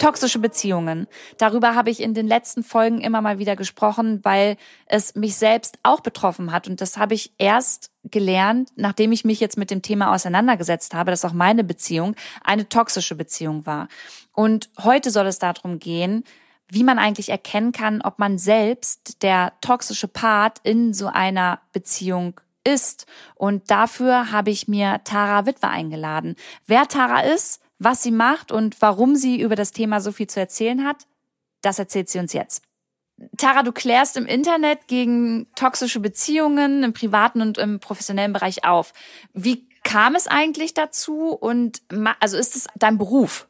Toxische Beziehungen. Darüber habe ich in den letzten Folgen immer mal wieder gesprochen, weil es mich selbst auch betroffen hat. Und das habe ich erst gelernt, nachdem ich mich jetzt mit dem Thema auseinandergesetzt habe, dass auch meine Beziehung eine toxische Beziehung war. Und heute soll es darum gehen, wie man eigentlich erkennen kann, ob man selbst der toxische Part in so einer Beziehung ist. Und dafür habe ich mir Tara Witwer eingeladen. Wer Tara ist, was sie macht und warum sie über das Thema so viel zu erzählen hat, das erzählt sie uns jetzt. Tara, du klärst im Internet gegen toxische Beziehungen im privaten und im professionellen Bereich auf. Wie kam es eigentlich dazu und also ist es dein Beruf?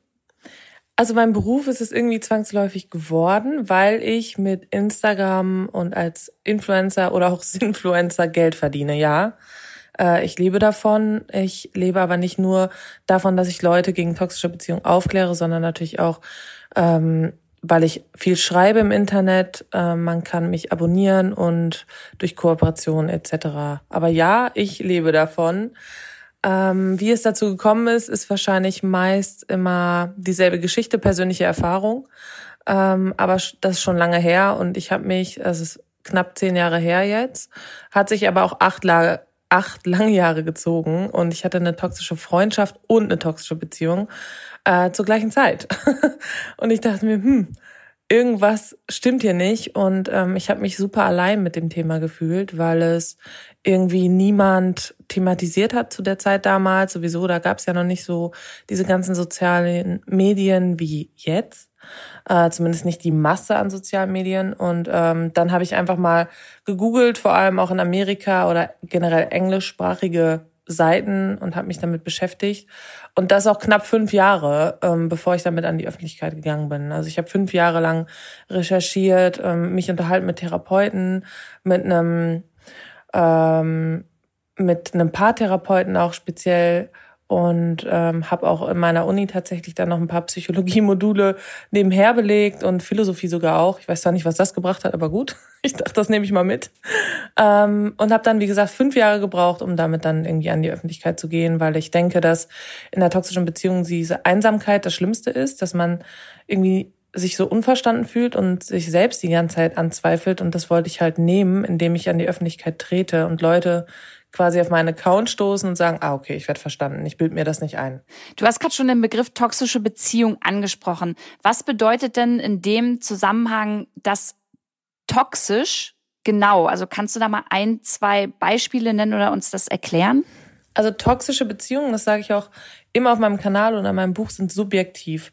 Also mein Beruf ist es irgendwie zwangsläufig geworden, weil ich mit Instagram und als Influencer oder auch Sinfluencer Geld verdiene, ja. Äh, ich lebe davon. Ich lebe aber nicht nur davon, dass ich Leute gegen toxische Beziehungen aufkläre, sondern natürlich auch, ähm, weil ich viel schreibe im Internet. Äh, man kann mich abonnieren und durch Kooperation etc. Aber ja, ich lebe davon. Ähm, wie es dazu gekommen ist, ist wahrscheinlich meist immer dieselbe Geschichte, persönliche Erfahrung. Ähm, aber das ist schon lange her und ich habe mich, das ist knapp zehn Jahre her jetzt, hat sich aber auch acht Jahre acht lange Jahre gezogen und ich hatte eine toxische Freundschaft und eine toxische Beziehung äh, zur gleichen Zeit. und ich dachte mir, hm, irgendwas stimmt hier nicht und ähm, ich habe mich super allein mit dem Thema gefühlt, weil es irgendwie niemand thematisiert hat zu der Zeit damals. Sowieso, da gab es ja noch nicht so diese ganzen sozialen Medien wie jetzt äh, zumindest nicht die Masse an sozialen Medien. Und ähm, dann habe ich einfach mal gegoogelt, vor allem auch in Amerika oder generell englischsprachige Seiten und habe mich damit beschäftigt. Und das auch knapp fünf Jahre, ähm, bevor ich damit an die Öffentlichkeit gegangen bin. Also ich habe fünf Jahre lang recherchiert, ähm, mich unterhalten mit Therapeuten, mit einem ähm, mit einem Paartherapeuten auch speziell und ähm, habe auch in meiner Uni tatsächlich dann noch ein paar Psychologie-Module nebenher belegt und Philosophie sogar auch. Ich weiß zwar nicht, was das gebracht hat, aber gut. Ich dachte, das nehme ich mal mit. Ähm, und habe dann, wie gesagt, fünf Jahre gebraucht, um damit dann irgendwie an die Öffentlichkeit zu gehen, weil ich denke, dass in der toxischen Beziehung diese Einsamkeit das Schlimmste ist, dass man irgendwie sich so unverstanden fühlt und sich selbst die ganze Zeit anzweifelt. Und das wollte ich halt nehmen, indem ich an die Öffentlichkeit trete und Leute quasi auf meinen Account stoßen und sagen, ah, okay, ich werde verstanden, ich bild mir das nicht ein. Du hast gerade schon den Begriff toxische Beziehung angesprochen. Was bedeutet denn in dem Zusammenhang das toxisch genau? Also kannst du da mal ein, zwei Beispiele nennen oder uns das erklären? Also toxische Beziehungen, das sage ich auch immer auf meinem Kanal und in meinem Buch, sind subjektiv.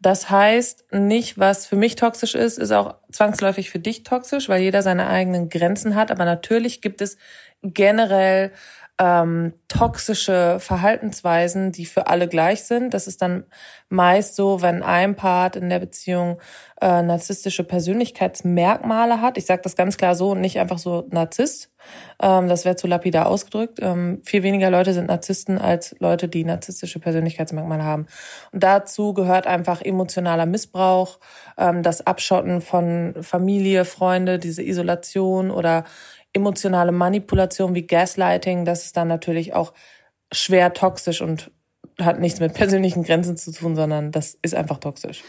Das heißt, nicht, was für mich toxisch ist, ist auch zwangsläufig für dich toxisch, weil jeder seine eigenen Grenzen hat. Aber natürlich gibt es generell ähm, toxische Verhaltensweisen, die für alle gleich sind. Das ist dann meist so, wenn ein Part in der Beziehung äh, narzisstische Persönlichkeitsmerkmale hat. Ich sage das ganz klar so und nicht einfach so Narzisst. Ähm, das wäre zu lapidar ausgedrückt. Ähm, viel weniger Leute sind Narzissten als Leute, die narzisstische Persönlichkeitsmerkmale haben. Und dazu gehört einfach emotionaler Missbrauch, ähm, das Abschotten von Familie, Freunde, diese Isolation oder emotionale Manipulation wie Gaslighting, das ist dann natürlich auch schwer toxisch und hat nichts mit persönlichen Grenzen zu tun, sondern das ist einfach toxisch.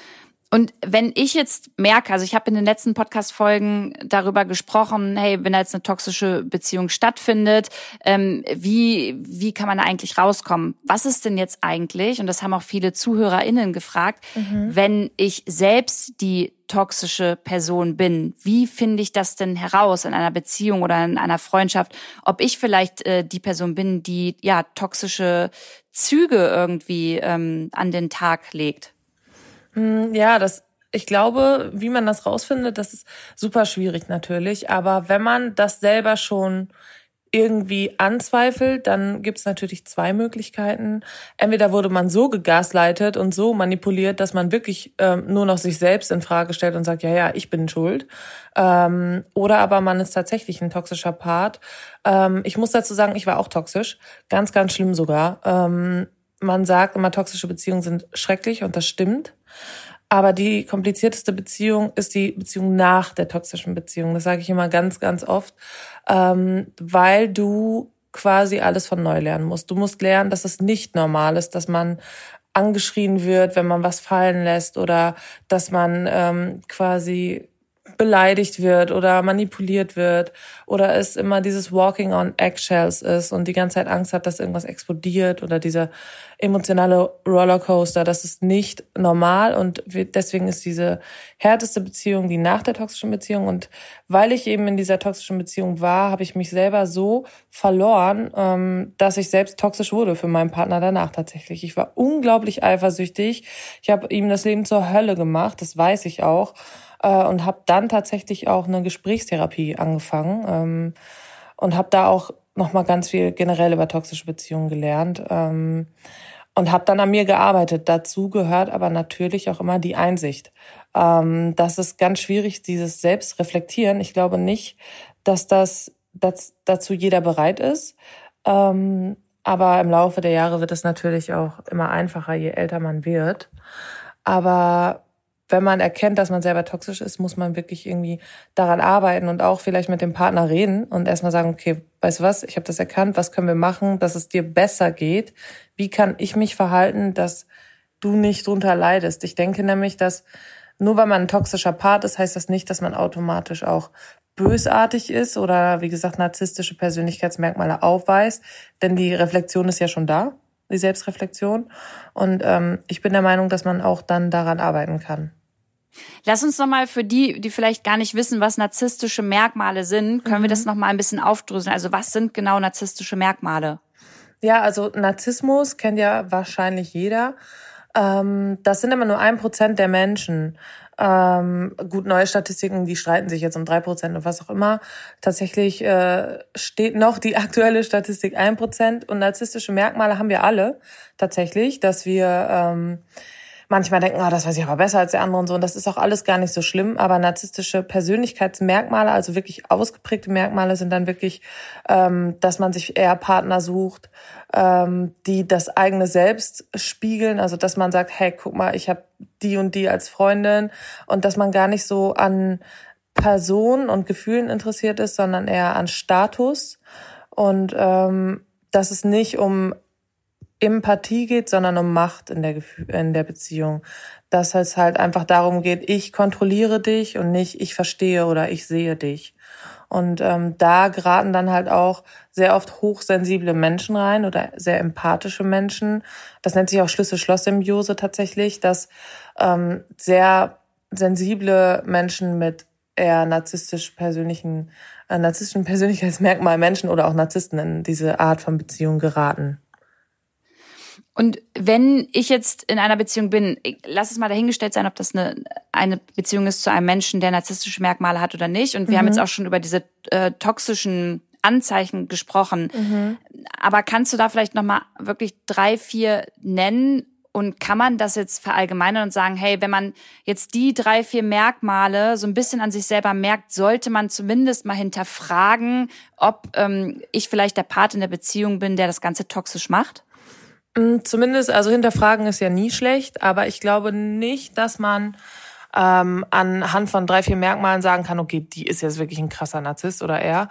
Und wenn ich jetzt merke, also ich habe in den letzten Podcast-Folgen darüber gesprochen, hey, wenn da jetzt eine toxische Beziehung stattfindet, ähm, wie, wie kann man da eigentlich rauskommen? Was ist denn jetzt eigentlich, und das haben auch viele ZuhörerInnen gefragt, mhm. wenn ich selbst die toxische Person bin? Wie finde ich das denn heraus in einer Beziehung oder in einer Freundschaft, ob ich vielleicht äh, die Person bin, die ja toxische Züge irgendwie ähm, an den Tag legt? Hm, ja, das, ich glaube, wie man das rausfindet, das ist super schwierig natürlich. Aber wenn man das selber schon irgendwie anzweifelt, dann gibt es natürlich zwei Möglichkeiten. Entweder wurde man so gegasleitet und so manipuliert, dass man wirklich ähm, nur noch sich selbst in Frage stellt und sagt, ja, ja, ich bin schuld. Ähm, oder aber man ist tatsächlich ein toxischer Part. Ähm, ich muss dazu sagen, ich war auch toxisch, ganz, ganz schlimm sogar. Ähm, man sagt immer, toxische Beziehungen sind schrecklich und das stimmt. Aber die komplizierteste Beziehung ist die Beziehung nach der toxischen Beziehung. Das sage ich immer ganz, ganz oft, ähm, weil du quasi alles von neu lernen musst. Du musst lernen, dass es nicht normal ist, dass man angeschrien wird, wenn man was fallen lässt oder dass man ähm, quasi beleidigt wird oder manipuliert wird oder es immer dieses Walking on Eggshells ist und die ganze Zeit Angst hat, dass irgendwas explodiert oder dieser emotionale Rollercoaster, das ist nicht normal und deswegen ist diese härteste Beziehung die nach der toxischen Beziehung und weil ich eben in dieser toxischen Beziehung war, habe ich mich selber so verloren, ähm, dass ich selbst toxisch wurde für meinen Partner danach tatsächlich. Ich war unglaublich eifersüchtig, ich habe ihm das Leben zur Hölle gemacht, das weiß ich auch äh, und habe dann tatsächlich auch eine Gesprächstherapie angefangen ähm, und habe da auch noch mal ganz viel generell über toxische Beziehungen gelernt ähm, und habe dann an mir gearbeitet. Dazu gehört aber natürlich auch immer die Einsicht. Ähm, das ist ganz schwierig, dieses Selbstreflektieren. Ich glaube nicht, dass das dass dazu jeder bereit ist. Ähm, aber im Laufe der Jahre wird es natürlich auch immer einfacher, je älter man wird. Aber wenn man erkennt, dass man selber toxisch ist, muss man wirklich irgendwie daran arbeiten und auch vielleicht mit dem Partner reden und erstmal sagen, okay, weißt du was, ich habe das erkannt, was können wir machen, dass es dir besser geht? Wie kann ich mich verhalten, dass du nicht drunter leidest? Ich denke nämlich, dass nur weil man ein toxischer Part ist, heißt das nicht, dass man automatisch auch bösartig ist oder wie gesagt narzisstische Persönlichkeitsmerkmale aufweist, denn die Reflexion ist ja schon da, die Selbstreflexion. Und ähm, ich bin der Meinung, dass man auch dann daran arbeiten kann. Lass uns nochmal für die, die vielleicht gar nicht wissen, was narzisstische Merkmale sind, können mhm. wir das nochmal ein bisschen aufdröseln. Also was sind genau narzisstische Merkmale? Ja, also Narzissmus kennt ja wahrscheinlich jeder. Ähm, das sind immer nur ein Prozent der Menschen. Ähm, gut, neue Statistiken, die streiten sich jetzt um drei Prozent und was auch immer. Tatsächlich äh, steht noch die aktuelle Statistik ein Prozent und narzisstische Merkmale haben wir alle tatsächlich, dass wir ähm, manchmal denken, ah, das weiß ich aber besser als der andere und so. Und das ist auch alles gar nicht so schlimm. Aber narzisstische Persönlichkeitsmerkmale, also wirklich ausgeprägte Merkmale, sind dann wirklich, ähm, dass man sich eher Partner sucht, ähm, die das eigene Selbst spiegeln. Also dass man sagt, hey, guck mal, ich habe die und die als Freundin und dass man gar nicht so an Personen und Gefühlen interessiert ist, sondern eher an Status und ähm, dass es nicht um Empathie geht, sondern um Macht in der, in der Beziehung. Dass es halt einfach darum geht, ich kontrolliere dich und nicht ich verstehe oder ich sehe dich. Und ähm, da geraten dann halt auch sehr oft hochsensible Menschen rein oder sehr empathische Menschen. Das nennt sich auch Schlüssel-Schloss-Symbiose tatsächlich, dass ähm, sehr sensible Menschen mit eher narzisstisch persönlichen, äh, narzisstischen Persönlichkeitsmerkmal Menschen oder auch Narzissten in diese Art von Beziehung geraten. Und wenn ich jetzt in einer Beziehung bin, lass es mal dahingestellt sein, ob das eine, eine Beziehung ist zu einem Menschen, der narzisstische Merkmale hat oder nicht. Und wir mhm. haben jetzt auch schon über diese äh, toxischen Anzeichen gesprochen. Mhm. Aber kannst du da vielleicht nochmal wirklich drei, vier nennen? Und kann man das jetzt verallgemeinern und sagen, hey, wenn man jetzt die drei, vier Merkmale so ein bisschen an sich selber merkt, sollte man zumindest mal hinterfragen, ob ähm, ich vielleicht der Part in der Beziehung bin, der das Ganze toxisch macht? Mm, zumindest, also hinterfragen ist ja nie schlecht, aber ich glaube nicht, dass man ähm, anhand von drei, vier Merkmalen sagen kann, okay, die ist jetzt wirklich ein krasser Narzisst oder er.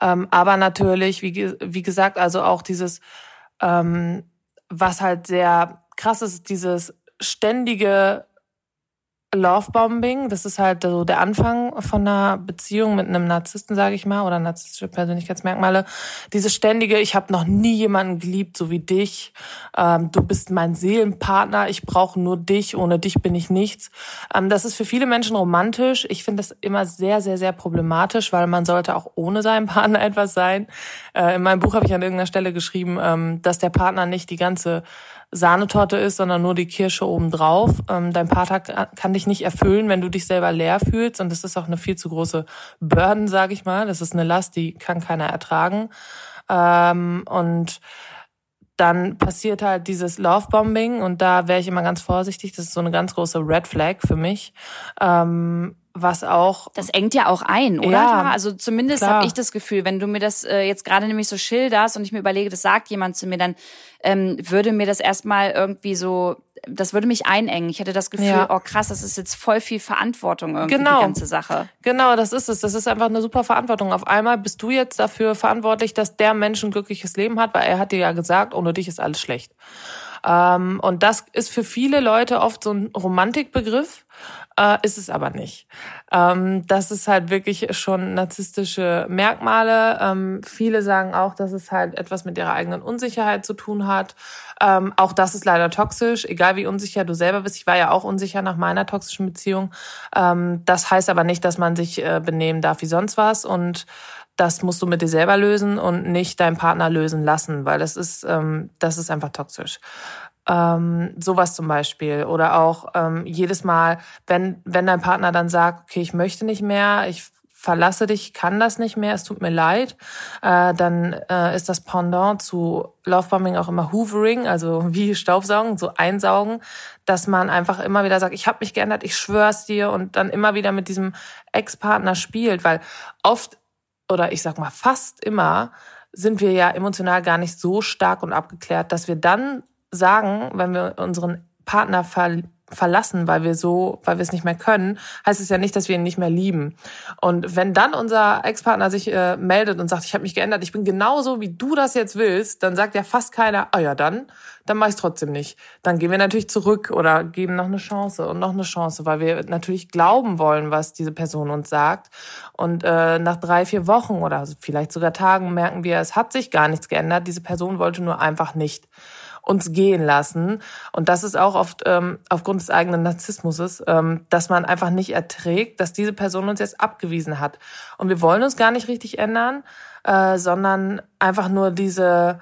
Ähm, aber natürlich, wie, wie gesagt, also auch dieses, ähm, was halt sehr krass ist, dieses ständige Lovebombing, das ist halt so der Anfang von einer Beziehung mit einem Narzissten, sage ich mal, oder narzisstische Persönlichkeitsmerkmale. Diese ständige, ich habe noch nie jemanden geliebt, so wie dich. Ähm, du bist mein Seelenpartner, ich brauche nur dich, ohne dich bin ich nichts. Ähm, das ist für viele Menschen romantisch. Ich finde das immer sehr, sehr, sehr problematisch, weil man sollte auch ohne seinen Partner etwas sein. Äh, in meinem Buch habe ich an irgendeiner Stelle geschrieben, ähm, dass der Partner nicht die ganze Sahnetorte ist, sondern nur die Kirsche obendrauf. Ähm, dein Partner kann dich nicht erfüllen, wenn du dich selber leer fühlst. Und das ist auch eine viel zu große Burden, sage ich mal. Das ist eine Last, die kann keiner ertragen. Ähm, und dann passiert halt dieses Lovebombing und da wäre ich immer ganz vorsichtig. Das ist so eine ganz große Red Flag für mich. Ähm, was auch. Das engt ja auch ein, oder? Ja, also zumindest habe ich das Gefühl, wenn du mir das äh, jetzt gerade nämlich so schilderst und ich mir überlege, das sagt jemand zu mir, dann ähm, würde mir das erstmal irgendwie so, das würde mich einengen. Ich hätte das Gefühl, ja. oh krass, das ist jetzt voll viel Verantwortung irgendwie, genau. die ganze Sache. Genau, das ist es. Das ist einfach eine super Verantwortung. Auf einmal bist du jetzt dafür verantwortlich, dass der Mensch ein glückliches Leben hat, weil er hat dir ja gesagt, ohne dich ist alles schlecht. Ähm, und das ist für viele Leute oft so ein Romantikbegriff. Äh, ist es aber nicht. Ähm, das ist halt wirklich schon narzisstische Merkmale. Ähm, viele sagen auch, dass es halt etwas mit ihrer eigenen Unsicherheit zu tun hat. Ähm, auch das ist leider toxisch, egal wie unsicher du selber bist. Ich war ja auch unsicher nach meiner toxischen Beziehung. Ähm, das heißt aber nicht, dass man sich äh, benehmen darf wie sonst was und das musst du mit dir selber lösen und nicht deinen Partner lösen lassen, weil das ist, ähm, das ist einfach toxisch. Ähm, sowas zum Beispiel. Oder auch ähm, jedes Mal, wenn, wenn dein Partner dann sagt, okay, ich möchte nicht mehr, ich verlasse dich, kann das nicht mehr, es tut mir leid, äh, dann äh, ist das Pendant zu Lovebombing auch immer Hoovering, also wie Staubsaugen, so einsaugen, dass man einfach immer wieder sagt, ich habe mich geändert, ich schwör's dir und dann immer wieder mit diesem Ex-Partner spielt, weil oft oder ich sag mal fast immer sind wir ja emotional gar nicht so stark und abgeklärt, dass wir dann sagen, wenn wir unseren Partner ver verlassen, weil wir so, weil wir es nicht mehr können, heißt es ja nicht, dass wir ihn nicht mehr lieben. Und wenn dann unser Ex-Partner sich äh, meldet und sagt, ich habe mich geändert, ich bin genauso, wie du das jetzt willst, dann sagt ja fast keiner, ah ja, dann, dann mache ich trotzdem nicht. Dann gehen wir natürlich zurück oder geben noch eine Chance und noch eine Chance, weil wir natürlich glauben wollen, was diese Person uns sagt. Und äh, nach drei, vier Wochen oder vielleicht sogar Tagen merken wir, es hat sich gar nichts geändert. Diese Person wollte nur einfach nicht uns gehen lassen. Und das ist auch oft ähm, aufgrund des eigenen Narzissmuses, ähm, dass man einfach nicht erträgt, dass diese Person uns jetzt abgewiesen hat. Und wir wollen uns gar nicht richtig ändern, äh, sondern einfach nur diese,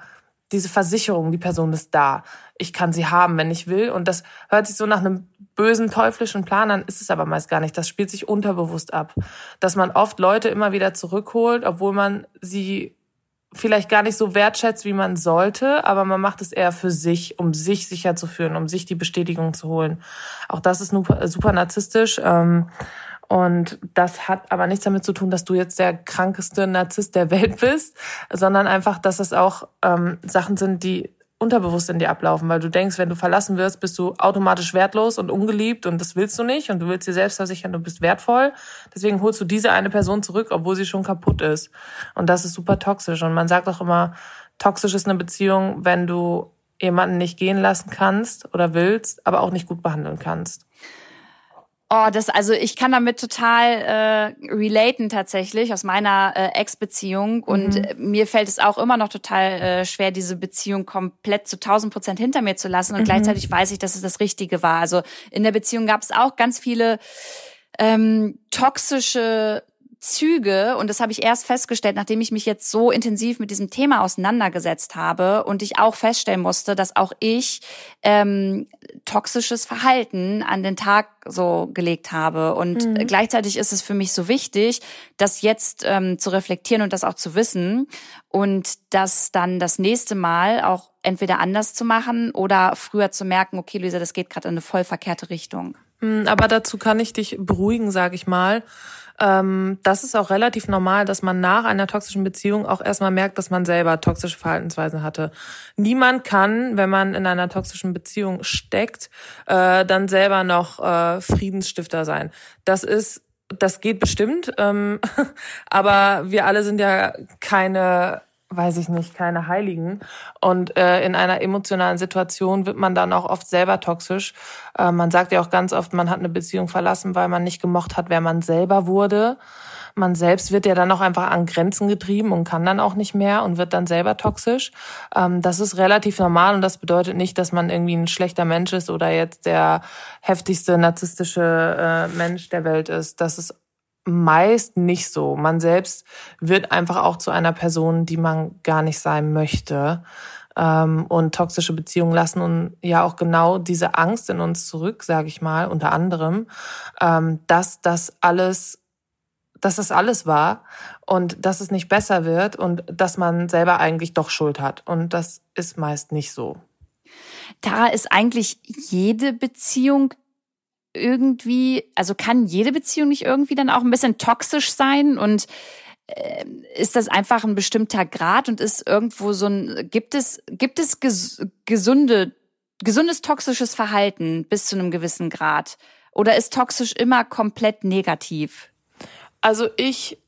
diese Versicherung, die Person ist da. Ich kann sie haben, wenn ich will. Und das hört sich so nach einem bösen, teuflischen Plan an, ist es aber meist gar nicht. Das spielt sich unterbewusst ab. Dass man oft Leute immer wieder zurückholt, obwohl man sie vielleicht gar nicht so wertschätzt, wie man sollte, aber man macht es eher für sich, um sich sicher zu fühlen, um sich die Bestätigung zu holen. Auch das ist super, narzisstisch. Ähm, und das hat aber nichts damit zu tun, dass du jetzt der krankeste Narzisst der Welt bist, sondern einfach, dass es auch ähm, Sachen sind, die unterbewusst in dir ablaufen, weil du denkst, wenn du verlassen wirst, bist du automatisch wertlos und ungeliebt und das willst du nicht und du willst dir selbst versichern, du bist wertvoll. Deswegen holst du diese eine Person zurück, obwohl sie schon kaputt ist. Und das ist super toxisch. Und man sagt auch immer, toxisch ist eine Beziehung, wenn du jemanden nicht gehen lassen kannst oder willst, aber auch nicht gut behandeln kannst. Oh, das, also ich kann damit total äh, relaten tatsächlich aus meiner äh, Ex-Beziehung und mhm. mir fällt es auch immer noch total äh, schwer, diese Beziehung komplett zu 1000 Prozent hinter mir zu lassen und mhm. gleichzeitig weiß ich, dass es das Richtige war. Also in der Beziehung gab es auch ganz viele ähm, toxische Züge, und das habe ich erst festgestellt, nachdem ich mich jetzt so intensiv mit diesem Thema auseinandergesetzt habe und ich auch feststellen musste, dass auch ich ähm, toxisches Verhalten an den Tag so gelegt habe. Und mhm. gleichzeitig ist es für mich so wichtig, das jetzt ähm, zu reflektieren und das auch zu wissen und das dann das nächste Mal auch entweder anders zu machen oder früher zu merken, okay, Luisa, das geht gerade in eine voll verkehrte Richtung. Mhm, aber dazu kann ich dich beruhigen, sage ich mal ähm, das ist auch relativ normal, dass man nach einer toxischen Beziehung auch erstmal merkt, dass man selber toxische Verhaltensweisen hatte. Niemand kann, wenn man in einer toxischen Beziehung steckt, äh, dann selber noch äh, Friedensstifter sein. Das ist das geht bestimmt, ähm, aber wir alle sind ja keine weiß ich nicht, keine Heiligen. Und äh, in einer emotionalen Situation wird man dann auch oft selber toxisch. Äh, man sagt ja auch ganz oft, man hat eine Beziehung verlassen, weil man nicht gemocht hat, wer man selber wurde. Man selbst wird ja dann auch einfach an Grenzen getrieben und kann dann auch nicht mehr und wird dann selber toxisch. Ähm, das ist relativ normal und das bedeutet nicht, dass man irgendwie ein schlechter Mensch ist oder jetzt der heftigste narzisstische äh, Mensch der Welt ist. Das ist meist nicht so. Man selbst wird einfach auch zu einer Person, die man gar nicht sein möchte. Ähm, und toxische Beziehungen lassen und ja auch genau diese Angst in uns zurück, sage ich mal, unter anderem, ähm, dass das alles dass das alles war und dass es nicht besser wird und dass man selber eigentlich doch Schuld hat. Und das ist meist nicht so. Tara, ist eigentlich jede Beziehung irgendwie, also kann jede Beziehung nicht irgendwie dann auch ein bisschen toxisch sein und äh, ist das einfach ein bestimmter Grad und ist irgendwo so ein, gibt es, gibt es ges gesunde, gesundes toxisches Verhalten bis zu einem gewissen Grad? Oder ist toxisch immer komplett negativ? Also ich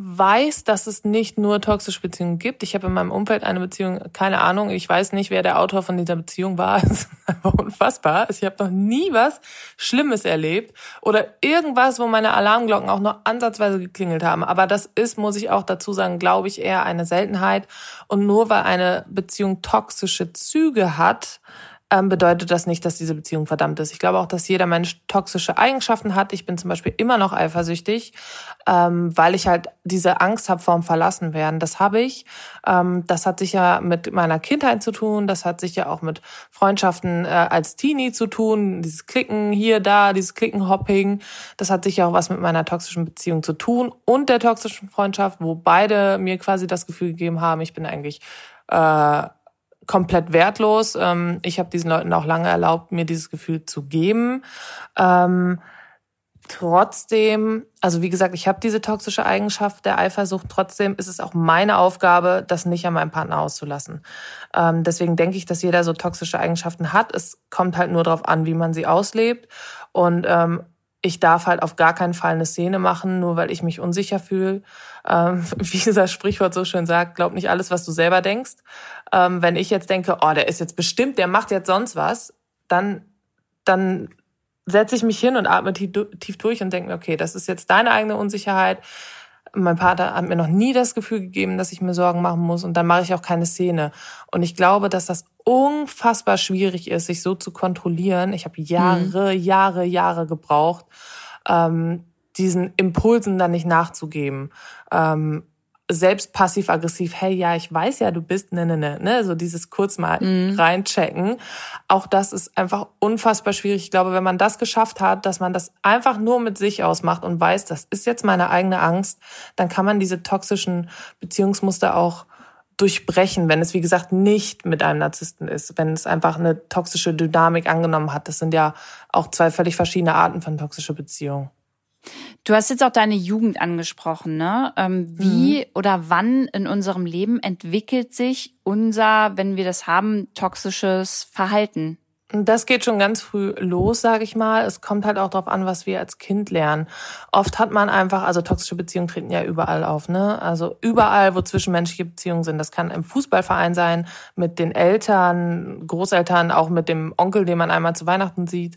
weiß, dass es nicht nur toxische Beziehungen gibt. Ich habe in meinem Umfeld eine Beziehung, keine Ahnung, ich weiß nicht, wer der Autor von dieser Beziehung war. Es ist einfach unfassbar. Ich habe noch nie was Schlimmes erlebt oder irgendwas, wo meine Alarmglocken auch nur ansatzweise geklingelt haben. Aber das ist, muss ich auch dazu sagen, glaube ich, eher eine Seltenheit. Und nur weil eine Beziehung toxische Züge hat, ähm, bedeutet das nicht, dass diese Beziehung verdammt ist. Ich glaube auch, dass jeder Mensch toxische Eigenschaften hat. Ich bin zum Beispiel immer noch eifersüchtig, ähm, weil ich halt diese Angst habe vorm Verlassenwerden. Das habe ich. Ähm, das hat sicher mit meiner Kindheit zu tun. Das hat sicher auch mit Freundschaften äh, als Teenie zu tun. Dieses Klicken hier, da, dieses Klickenhopping. Das hat sicher auch was mit meiner toxischen Beziehung zu tun und der toxischen Freundschaft, wo beide mir quasi das Gefühl gegeben haben, ich bin eigentlich äh, komplett wertlos. Ähm, ich habe diesen Leuten auch lange erlaubt, mir dieses Gefühl zu geben. Ähm, trotzdem, also wie gesagt, ich habe diese toxische Eigenschaft der Eifersucht. Trotzdem ist es auch meine Aufgabe, das nicht an meinem Partner auszulassen. Ähm, deswegen denke ich, dass jeder so toxische Eigenschaften hat. Es kommt halt nur darauf an, wie man sie auslebt. Und ähm, ich darf halt auf gar keinen Fall eine Szene machen, nur weil ich mich unsicher fühle. Ähm, wie dieser Sprichwort so schön sagt, glaub nicht alles, was du selber denkst. Ähm, wenn ich jetzt denke, oh, der ist jetzt bestimmt, der macht jetzt sonst was, dann, dann setze ich mich hin und atme tief, tief durch und denke mir, okay, das ist jetzt deine eigene Unsicherheit. Mein Vater hat mir noch nie das Gefühl gegeben, dass ich mir Sorgen machen muss und dann mache ich auch keine Szene. Und ich glaube, dass das unfassbar schwierig ist, sich so zu kontrollieren. Ich habe Jahre, mhm. Jahre, Jahre gebraucht, ähm, diesen Impulsen dann nicht nachzugeben. Ähm, selbst passiv-aggressiv, hey, ja, ich weiß ja, du bist, ne, ne, ne, ne, so dieses kurz mal mhm. reinchecken. Auch das ist einfach unfassbar schwierig. Ich glaube, wenn man das geschafft hat, dass man das einfach nur mit sich ausmacht und weiß, das ist jetzt meine eigene Angst, dann kann man diese toxischen Beziehungsmuster auch durchbrechen, wenn es, wie gesagt, nicht mit einem Narzissten ist, wenn es einfach eine toxische Dynamik angenommen hat. Das sind ja auch zwei völlig verschiedene Arten von toxischer Beziehung. Du hast jetzt auch deine Jugend angesprochen, ne? Ähm, wie mhm. oder wann in unserem Leben entwickelt sich unser, wenn wir das haben, toxisches Verhalten? Das geht schon ganz früh los, sage ich mal. Es kommt halt auch darauf an, was wir als Kind lernen. Oft hat man einfach, also toxische Beziehungen treten ja überall auf, ne? Also überall, wo zwischenmenschliche Beziehungen sind. Das kann im Fußballverein sein, mit den Eltern, Großeltern, auch mit dem Onkel, den man einmal zu Weihnachten sieht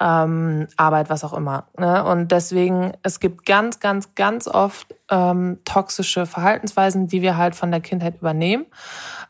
ähm, Arbeit, was auch immer. Ne? Und deswegen, es gibt ganz, ganz, ganz oft ähm, toxische Verhaltensweisen, die wir halt von der Kindheit übernehmen.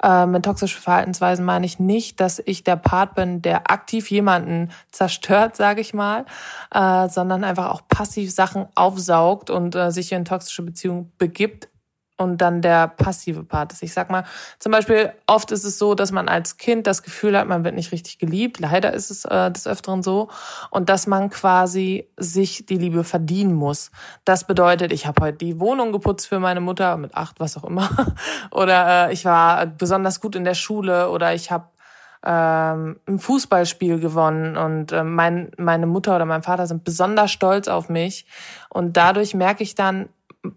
Äh, mit toxischen Verhaltensweisen meine ich nicht, dass ich der Part bin, der aktiv jemanden zerstört, sage ich mal, äh, sondern einfach auch passiv Sachen aufsaugt und äh, sich in toxische Beziehungen begibt, und dann der passive Part ist. Ich sag mal, zum Beispiel, oft ist es so, dass man als Kind das Gefühl hat, man wird nicht richtig geliebt. Leider ist es äh, des Öfteren so. Und dass man quasi sich die Liebe verdienen muss. Das bedeutet, ich habe heute die Wohnung geputzt für meine Mutter, mit acht, was auch immer. oder äh, ich war besonders gut in der Schule oder ich habe ähm, ein Fußballspiel gewonnen und äh, mein, meine Mutter oder mein Vater sind besonders stolz auf mich. Und dadurch merke ich dann,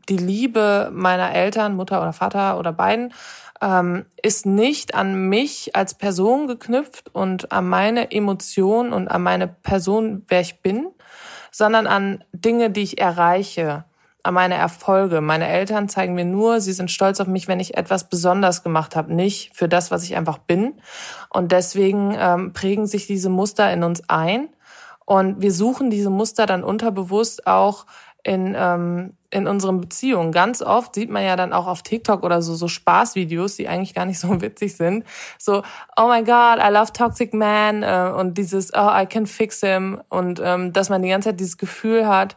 die Liebe meiner Eltern, Mutter oder Vater oder beiden, ähm, ist nicht an mich als Person geknüpft und an meine Emotionen und an meine Person, wer ich bin, sondern an Dinge, die ich erreiche, an meine Erfolge. Meine Eltern zeigen mir nur, sie sind stolz auf mich, wenn ich etwas besonders gemacht habe, nicht für das, was ich einfach bin. Und deswegen ähm, prägen sich diese Muster in uns ein. Und wir suchen diese Muster dann unterbewusst auch in, ähm, in unseren Beziehungen. Ganz oft sieht man ja dann auch auf TikTok oder so, so Spaßvideos, die eigentlich gar nicht so witzig sind. So, oh my God, I love toxic man äh, und dieses, oh, I can fix him und ähm, dass man die ganze Zeit dieses Gefühl hat,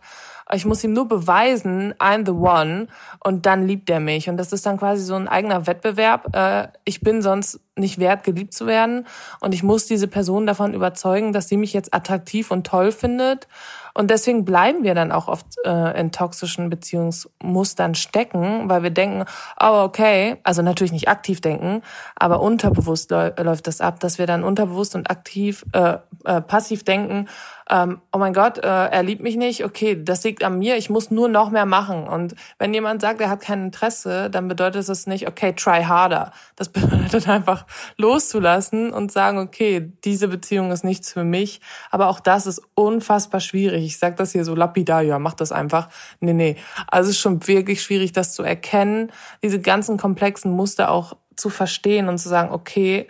ich muss ihm nur beweisen, I'm the one und dann liebt er mich. Und das ist dann quasi so ein eigener Wettbewerb. Äh, ich bin sonst nicht wert, geliebt zu werden. Und ich muss diese Person davon überzeugen, dass sie mich jetzt attraktiv und toll findet. Und deswegen bleiben wir dann auch oft äh, in toxischen Beziehungsmustern stecken, weil wir denken, oh okay, also natürlich nicht aktiv denken, aber unterbewusst läuft das ab, dass wir dann unterbewusst und aktiv, äh, äh, passiv denken, ähm, oh mein Gott, äh, er liebt mich nicht, okay, das liegt an mir, ich muss nur noch mehr machen. Und wenn jemand sagt, er hat kein Interesse, dann bedeutet es nicht, okay, try harder. Das bedeutet einfach loszulassen und sagen, okay, diese Beziehung ist nichts für mich. Aber auch das ist unfassbar schwierig. Ich sage das hier so lapidar, ja, mach das einfach. Nee, nee. Also es ist schon wirklich schwierig, das zu erkennen, diese ganzen komplexen Muster auch zu verstehen und zu sagen, okay,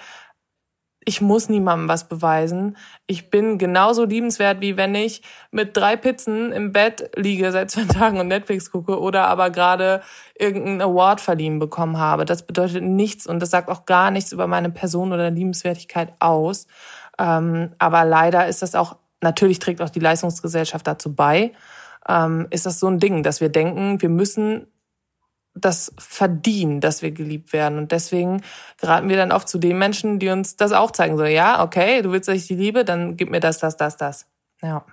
ich muss niemandem was beweisen. Ich bin genauso liebenswert, wie wenn ich mit drei Pizzen im Bett liege seit zwei Tagen und Netflix gucke oder aber gerade irgendeinen Award verliehen bekommen habe. Das bedeutet nichts und das sagt auch gar nichts über meine Person oder Liebenswertigkeit aus. Ähm, aber leider ist das auch, natürlich trägt auch die Leistungsgesellschaft dazu bei, ähm, ist das so ein Ding, dass wir denken, wir müssen das verdienen, dass wir geliebt werden. Und deswegen geraten wir dann oft zu den Menschen, die uns das auch zeigen. So, ja, okay, du willst, dass ich die liebe, dann gib mir das, das, das, das. Ja.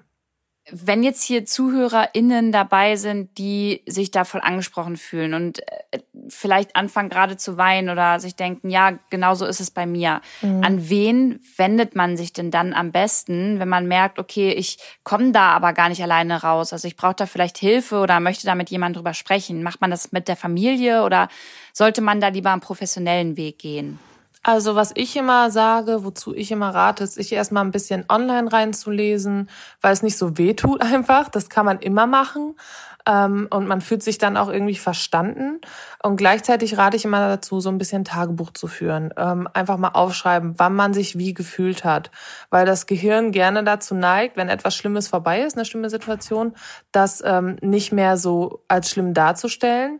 Wenn jetzt hier ZuhörerInnen dabei sind, die sich da voll angesprochen fühlen und äh, vielleicht anfangen gerade zu weinen oder sich denken, ja, genau so ist es bei mir. Mhm. An wen wendet man sich denn dann am besten, wenn man merkt, okay, ich komme da aber gar nicht alleine raus. Also ich brauche da vielleicht Hilfe oder möchte da mit jemandem drüber sprechen. Macht man das mit der Familie oder sollte man da lieber einen professionellen Weg gehen? Also was ich immer sage, wozu ich immer rate, ist, sich erstmal ein bisschen online reinzulesen, weil es nicht so weh tut einfach. Das kann man immer machen ähm, und man fühlt sich dann auch irgendwie verstanden. Und gleichzeitig rate ich immer dazu, so ein bisschen Tagebuch zu führen. Ähm, einfach mal aufschreiben, wann man sich wie gefühlt hat. Weil das Gehirn gerne dazu neigt, wenn etwas Schlimmes vorbei ist, eine schlimme Situation, das ähm, nicht mehr so als schlimm darzustellen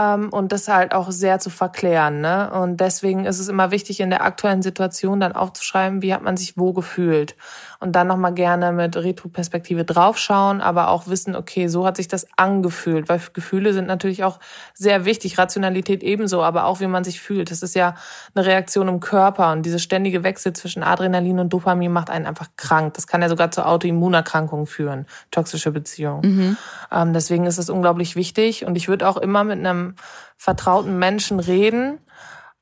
ähm, und das halt auch sehr zu verklären. Ne? Und deswegen ist es immer wichtig, in der aktuellen Situation dann aufzuschreiben, wie hat man sich wo gefühlt. Und dann nochmal gerne mit Retroperspektive draufschauen, aber auch wissen, okay, so hat sich das angefühlt, weil Gefühle sind natürlich auch sehr wichtig, Rationalität ebenso, aber auch wie man sich fühlt. Das ist ja eine Reaktion im Körper und diese ständige Wechsel zwischen Adrenalin und Dopamin macht einen einfach krank. Das kann ja sogar zu Autoimmunerkrankungen führen, toxische Beziehungen. Mhm. Ähm, deswegen ist es unglaublich wichtig und ich würde auch immer mit einem vertrauten Menschen reden,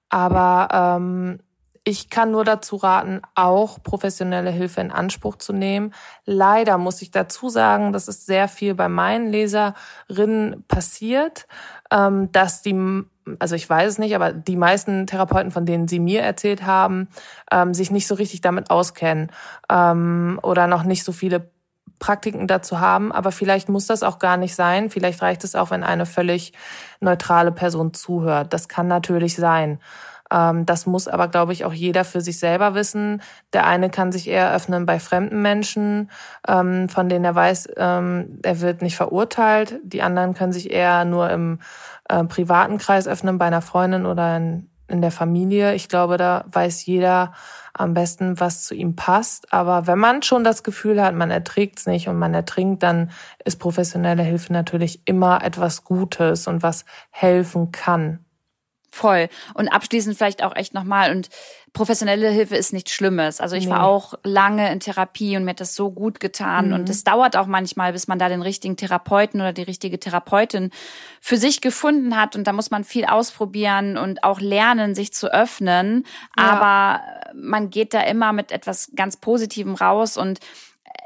aber ähm, ich kann nur dazu raten, auch professionelle Hilfe in Anspruch zu nehmen. Leider muss ich dazu sagen, dass es sehr viel bei meinen Leserinnen passiert, ähm, dass die also ich weiß es nicht, aber die meisten Therapeuten, von denen Sie mir erzählt haben, ähm, sich nicht so richtig damit auskennen ähm, oder noch nicht so viele Praktiken dazu haben. Aber vielleicht muss das auch gar nicht sein. Vielleicht reicht es auch, wenn eine völlig neutrale Person zuhört. Das kann natürlich sein. Ähm, das muss aber, glaube ich, auch jeder für sich selber wissen. Der eine kann sich eher öffnen bei fremden Menschen, ähm, von denen er weiß, ähm, er wird nicht verurteilt. Die anderen können sich eher nur im äh, privaten Kreis öffnen, bei einer Freundin oder in, in der Familie. Ich glaube, da weiß jeder am besten, was zu ihm passt. Aber wenn man schon das Gefühl hat, man erträgt es nicht und man ertrinkt, dann ist professionelle Hilfe natürlich immer etwas Gutes und was helfen kann. Voll. Und abschließend vielleicht auch echt nochmal. Und professionelle Hilfe ist nichts Schlimmes. Also ich nee. war auch lange in Therapie und mir hat das so gut getan. Mhm. Und es dauert auch manchmal, bis man da den richtigen Therapeuten oder die richtige Therapeutin für sich gefunden hat. Und da muss man viel ausprobieren und auch lernen, sich zu öffnen. Ja. Aber man geht da immer mit etwas ganz Positivem raus. Und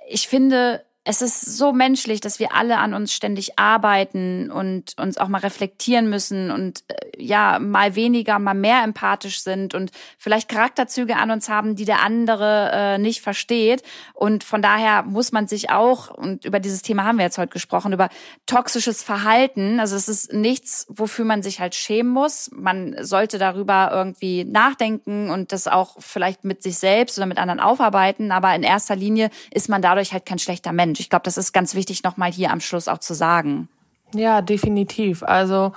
ich finde, es ist so menschlich, dass wir alle an uns ständig arbeiten und uns auch mal reflektieren müssen und äh, ja, mal weniger, mal mehr empathisch sind und vielleicht Charakterzüge an uns haben, die der andere äh, nicht versteht. Und von daher muss man sich auch, und über dieses Thema haben wir jetzt heute gesprochen, über toxisches Verhalten. Also es ist nichts, wofür man sich halt schämen muss. Man sollte darüber irgendwie nachdenken und das auch vielleicht mit sich selbst oder mit anderen aufarbeiten. Aber in erster Linie ist man dadurch halt kein schlechter Mensch. Mensch. Ich glaube, das ist ganz wichtig, nochmal hier am Schluss auch zu sagen. Ja, definitiv. Also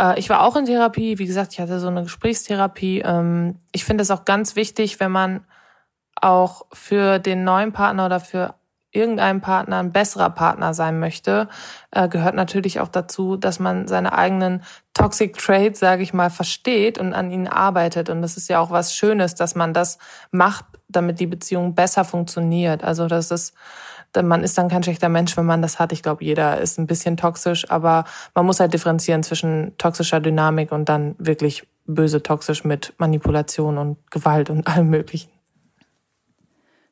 äh, ich war auch in Therapie. Wie gesagt, ich hatte so eine Gesprächstherapie. Ähm, ich finde es auch ganz wichtig, wenn man auch für den neuen Partner oder für irgendeinem Partner ein besserer Partner sein möchte, äh, gehört natürlich auch dazu, dass man seine eigenen Toxic Traits, sage ich mal, versteht und an ihnen arbeitet. Und das ist ja auch was Schönes, dass man das macht, damit die Beziehung besser funktioniert. Also das ist man ist dann kein schlechter Mensch, wenn man das hat. Ich glaube, jeder ist ein bisschen toxisch, aber man muss halt differenzieren zwischen toxischer Dynamik und dann wirklich böse toxisch mit Manipulation und Gewalt und allem Möglichen.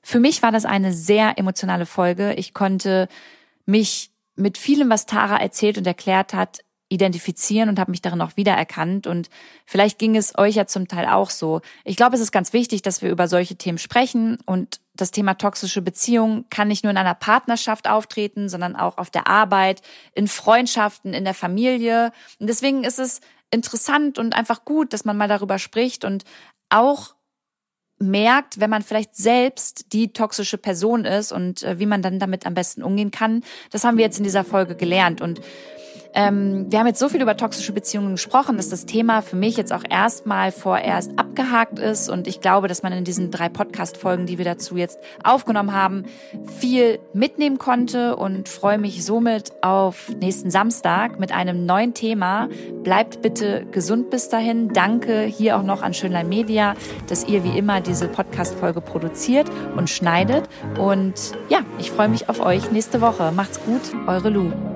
Für mich war das eine sehr emotionale Folge. Ich konnte mich mit vielem, was Tara erzählt und erklärt hat, identifizieren und habe mich darin auch wiedererkannt. Und vielleicht ging es euch ja zum Teil auch so. Ich glaube, es ist ganz wichtig, dass wir über solche Themen sprechen. Und das Thema toxische Beziehung kann nicht nur in einer Partnerschaft auftreten, sondern auch auf der Arbeit, in Freundschaften, in der Familie. Und deswegen ist es interessant und einfach gut, dass man mal darüber spricht und auch merkt, wenn man vielleicht selbst die toxische Person ist und äh, wie man dann damit am besten umgehen kann. Das haben wir jetzt in dieser Folge gelernt und ähm, wir haben jetzt so viel über toxische Beziehungen gesprochen, dass das Thema für mich jetzt auch erstmal vorerst abgehakt ist. Und ich glaube, dass man in diesen drei Podcast-Folgen, die wir dazu jetzt aufgenommen haben, viel mitnehmen konnte und freue mich somit auf nächsten Samstag mit einem neuen Thema. Bleibt bitte gesund bis dahin. Danke hier auch noch an Schönlein Media, dass ihr wie immer diese Podcast-Folge produziert und schneidet. Und ja, ich freue mich auf euch nächste Woche. Macht's gut, eure Lu.